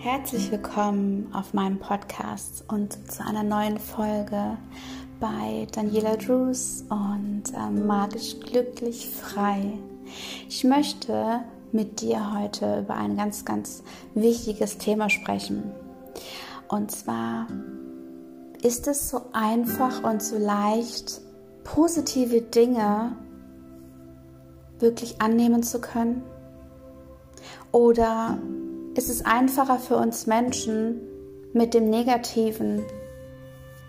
Herzlich willkommen auf meinem Podcast und zu einer neuen Folge bei Daniela Drews und ähm, Magisch Glücklich Frei. Ich möchte mit dir heute über ein ganz, ganz wichtiges Thema sprechen. Und zwar ist es so einfach und so leicht, positive Dinge wirklich annehmen zu können? Oder ist es einfacher für uns Menschen, mit dem Negativen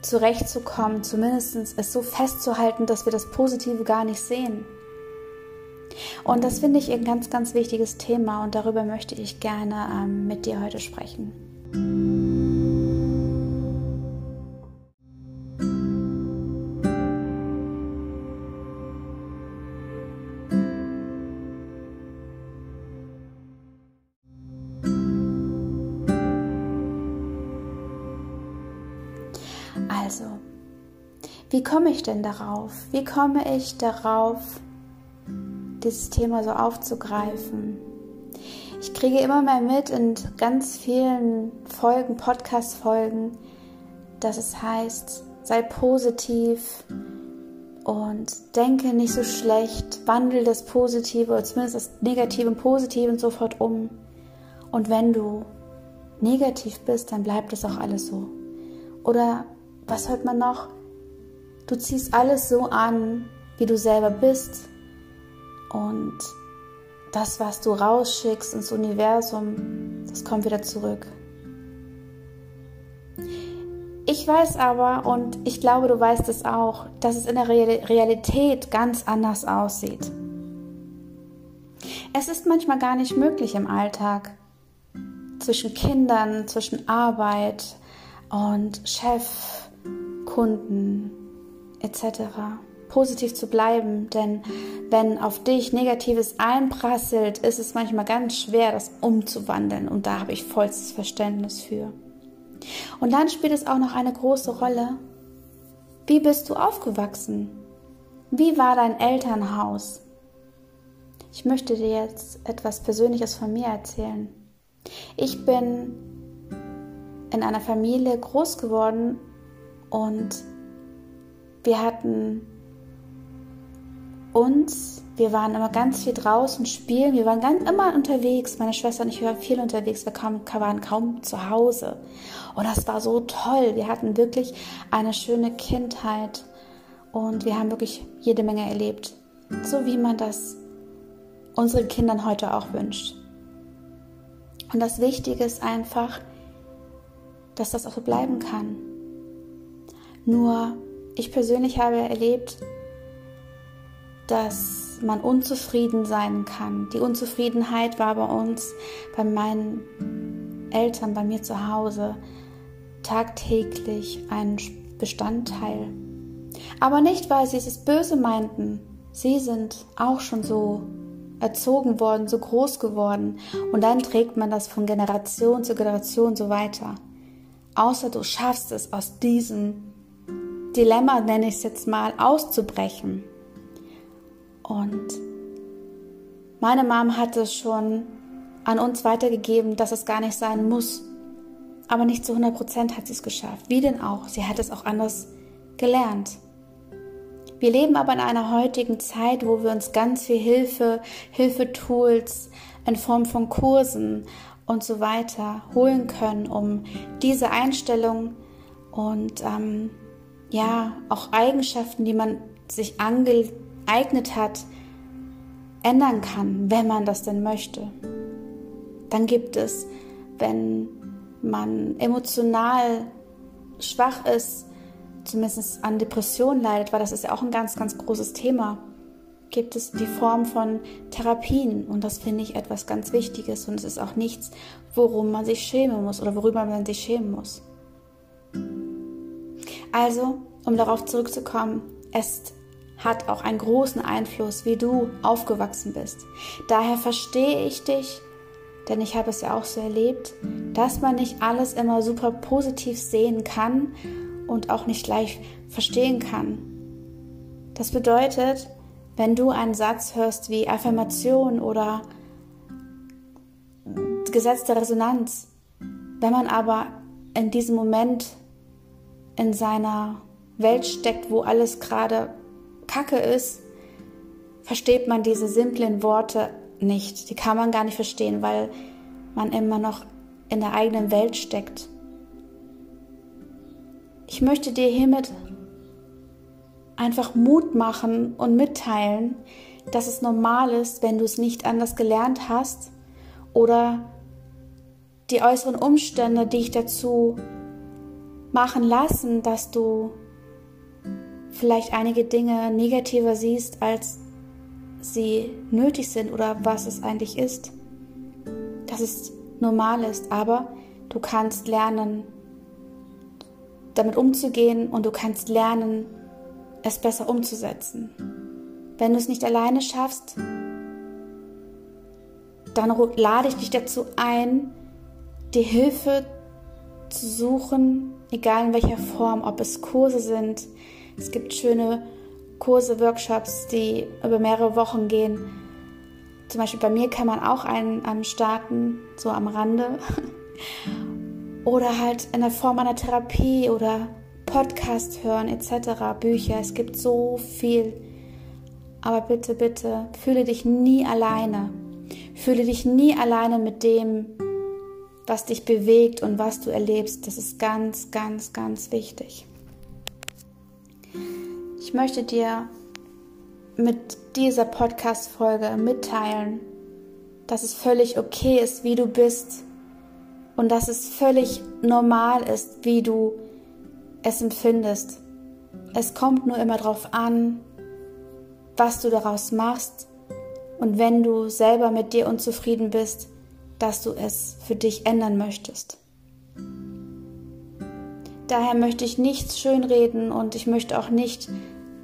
zurechtzukommen, zumindest es so festzuhalten, dass wir das Positive gar nicht sehen? Und das finde ich ein ganz, ganz wichtiges Thema und darüber möchte ich gerne ähm, mit dir heute sprechen. Also, wie komme ich denn darauf? Wie komme ich darauf, dieses Thema so aufzugreifen? Ich kriege immer mehr mit in ganz vielen Folgen, Podcast-Folgen, dass es heißt, sei positiv und denke nicht so schlecht, wandel das Positive oder zumindest das Negative und Positive sofort um. Und wenn du negativ bist, dann bleibt es auch alles so. Oder was hört man noch? Du ziehst alles so an, wie du selber bist. Und das, was du rausschickst ins Universum, das kommt wieder zurück. Ich weiß aber, und ich glaube, du weißt es auch, dass es in der Realität ganz anders aussieht. Es ist manchmal gar nicht möglich im Alltag, zwischen Kindern, zwischen Arbeit und Chef, Kunden etc. positiv zu bleiben, denn wenn auf dich Negatives einprasselt, ist es manchmal ganz schwer, das umzuwandeln und da habe ich vollstes Verständnis für. Und dann spielt es auch noch eine große Rolle. Wie bist du aufgewachsen? Wie war dein Elternhaus? Ich möchte dir jetzt etwas Persönliches von mir erzählen. Ich bin in einer Familie groß geworden, und wir hatten uns, wir waren immer ganz viel draußen spielen, wir waren ganz immer unterwegs. Meine Schwester und ich waren viel unterwegs, wir kaum, waren kaum zu Hause. Und das war so toll. Wir hatten wirklich eine schöne Kindheit und wir haben wirklich jede Menge erlebt. So wie man das unseren Kindern heute auch wünscht. Und das Wichtige ist einfach, dass das auch so bleiben kann. Nur ich persönlich habe erlebt, dass man unzufrieden sein kann. Die Unzufriedenheit war bei uns, bei meinen Eltern, bei mir zu Hause tagtäglich ein Bestandteil. Aber nicht, weil sie es böse meinten. Sie sind auch schon so erzogen worden, so groß geworden. Und dann trägt man das von Generation zu Generation so weiter. Außer du schaffst es aus diesem Dilemma, nenne ich es jetzt mal, auszubrechen. Und meine Mom hat es schon an uns weitergegeben, dass es gar nicht sein muss. Aber nicht zu 100 Prozent hat sie es geschafft. Wie denn auch? Sie hat es auch anders gelernt. Wir leben aber in einer heutigen Zeit, wo wir uns ganz viel Hilfe, Hilfetools in Form von Kursen und so weiter holen können, um diese Einstellung und ähm, ja, auch Eigenschaften, die man sich angeeignet hat, ändern kann, wenn man das denn möchte. Dann gibt es, wenn man emotional schwach ist, zumindest an Depressionen leidet, weil das ist ja auch ein ganz, ganz großes Thema, gibt es die Form von Therapien und das finde ich etwas ganz Wichtiges und es ist auch nichts, worum man sich schämen muss oder worüber man sich schämen muss. Also, um darauf zurückzukommen, es hat auch einen großen Einfluss, wie du aufgewachsen bist. Daher verstehe ich dich, denn ich habe es ja auch so erlebt, dass man nicht alles immer super positiv sehen kann und auch nicht gleich verstehen kann. Das bedeutet, wenn du einen Satz hörst wie Affirmation oder Gesetz der Resonanz, Wenn man aber in diesem Moment in seiner Welt steckt, wo alles gerade Kacke ist, versteht man diese simplen Worte nicht. Die kann man gar nicht verstehen, weil man immer noch in der eigenen Welt steckt. Ich möchte dir hiermit einfach Mut machen und mitteilen, dass es normal ist, wenn du es nicht anders gelernt hast oder die äußeren Umstände, die dich dazu machen lassen, dass du vielleicht einige Dinge negativer siehst, als sie nötig sind oder was es eigentlich ist. Dass es normal ist, aber du kannst lernen, damit umzugehen und du kannst lernen, es besser umzusetzen. Wenn du es nicht alleine schaffst, dann lade ich dich dazu ein, die Hilfe zu suchen, egal in welcher Form, ob es Kurse sind. Es gibt schöne Kurse, Workshops, die über mehrere Wochen gehen. Zum Beispiel bei mir kann man auch einen, einen starten, so am Rande. oder halt in der Form einer Therapie oder Podcast hören etc., Bücher. Es gibt so viel. Aber bitte, bitte, fühle dich nie alleine. Fühle dich nie alleine mit dem, was dich bewegt und was du erlebst. Das ist ganz, ganz, ganz wichtig. Ich möchte dir mit dieser Podcast-Folge mitteilen, dass es völlig okay ist, wie du bist und dass es völlig normal ist, wie du es empfindest. Es kommt nur immer darauf an, was du daraus machst und wenn du selber mit dir unzufrieden bist, dass du es für dich ändern möchtest. Daher möchte ich nichts schönreden und ich möchte auch nicht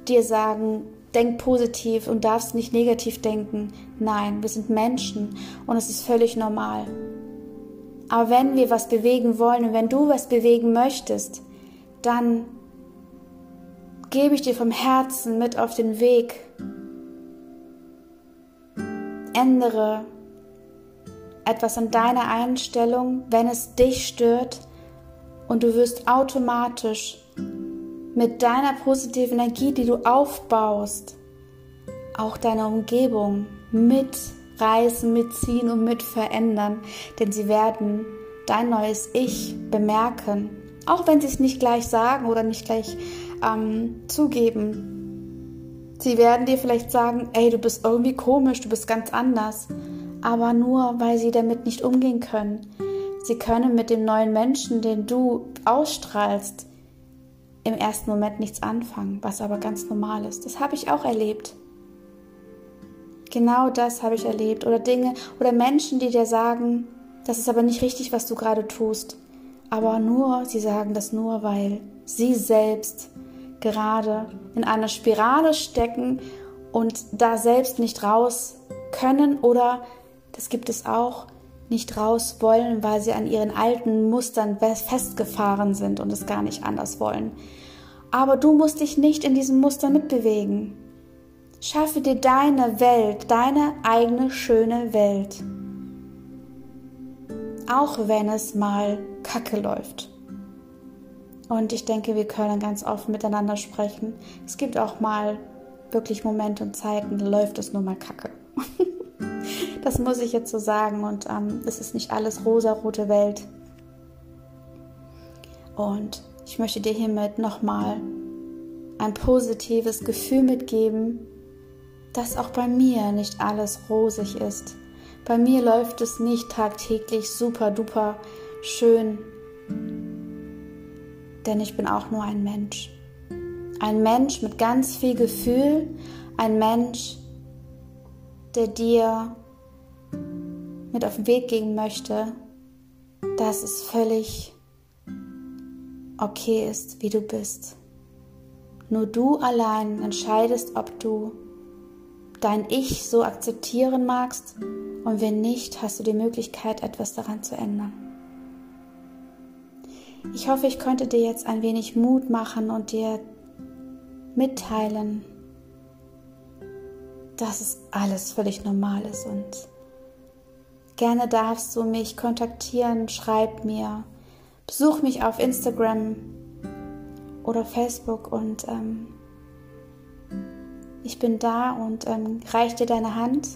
dir sagen, denk positiv und darfst nicht negativ denken. Nein, wir sind Menschen und es ist völlig normal. Aber wenn wir was bewegen wollen und wenn du was bewegen möchtest, dann gebe ich dir vom Herzen mit auf den Weg. Ändere etwas an deiner Einstellung, wenn es dich stört und du wirst automatisch mit deiner positiven Energie, die du aufbaust, auch deine Umgebung mitreißen, mitziehen und mit verändern, denn sie werden dein neues Ich bemerken auch wenn sie es nicht gleich sagen oder nicht gleich ähm, zugeben. Sie werden dir vielleicht sagen, ey, du bist irgendwie komisch, du bist ganz anders. Aber nur, weil sie damit nicht umgehen können. Sie können mit dem neuen Menschen, den du ausstrahlst, im ersten Moment nichts anfangen, was aber ganz normal ist. Das habe ich auch erlebt. Genau das habe ich erlebt. Oder Dinge oder Menschen, die dir sagen, das ist aber nicht richtig, was du gerade tust aber nur, sie sagen das nur, weil sie selbst gerade in einer Spirale stecken und da selbst nicht raus können oder, das gibt es auch, nicht raus wollen, weil sie an ihren alten Mustern festgefahren sind und es gar nicht anders wollen. Aber du musst dich nicht in diesem Muster mitbewegen. Schaffe dir deine Welt, deine eigene schöne Welt auch wenn es mal kacke läuft. Und ich denke, wir können ganz offen miteinander sprechen. Es gibt auch mal wirklich Momente und Zeiten, da läuft es nur mal kacke. das muss ich jetzt so sagen. Und ähm, es ist nicht alles rosa-rote Welt. Und ich möchte dir hiermit nochmal ein positives Gefühl mitgeben, dass auch bei mir nicht alles rosig ist. Bei mir läuft es nicht tagtäglich super duper schön, denn ich bin auch nur ein Mensch. Ein Mensch mit ganz viel Gefühl, ein Mensch, der dir mit auf den Weg gehen möchte, dass es völlig okay ist, wie du bist. Nur du allein entscheidest, ob du dein Ich so akzeptieren magst und wenn nicht, hast du die Möglichkeit, etwas daran zu ändern. Ich hoffe, ich konnte dir jetzt ein wenig Mut machen und dir mitteilen, dass es alles völlig normal ist und gerne darfst du mich kontaktieren, schreib mir, besuch mich auf Instagram oder Facebook und ähm, ich bin da und ähm, reich dir deine Hand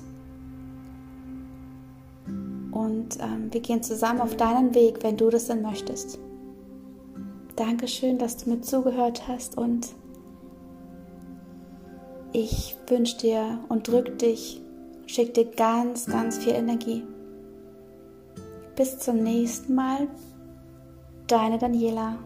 und ähm, wir gehen zusammen auf deinen Weg, wenn du das denn möchtest. Dankeschön, dass du mir zugehört hast und ich wünsche dir und drück dich, schick dir ganz, ganz viel Energie. Bis zum nächsten Mal, deine Daniela.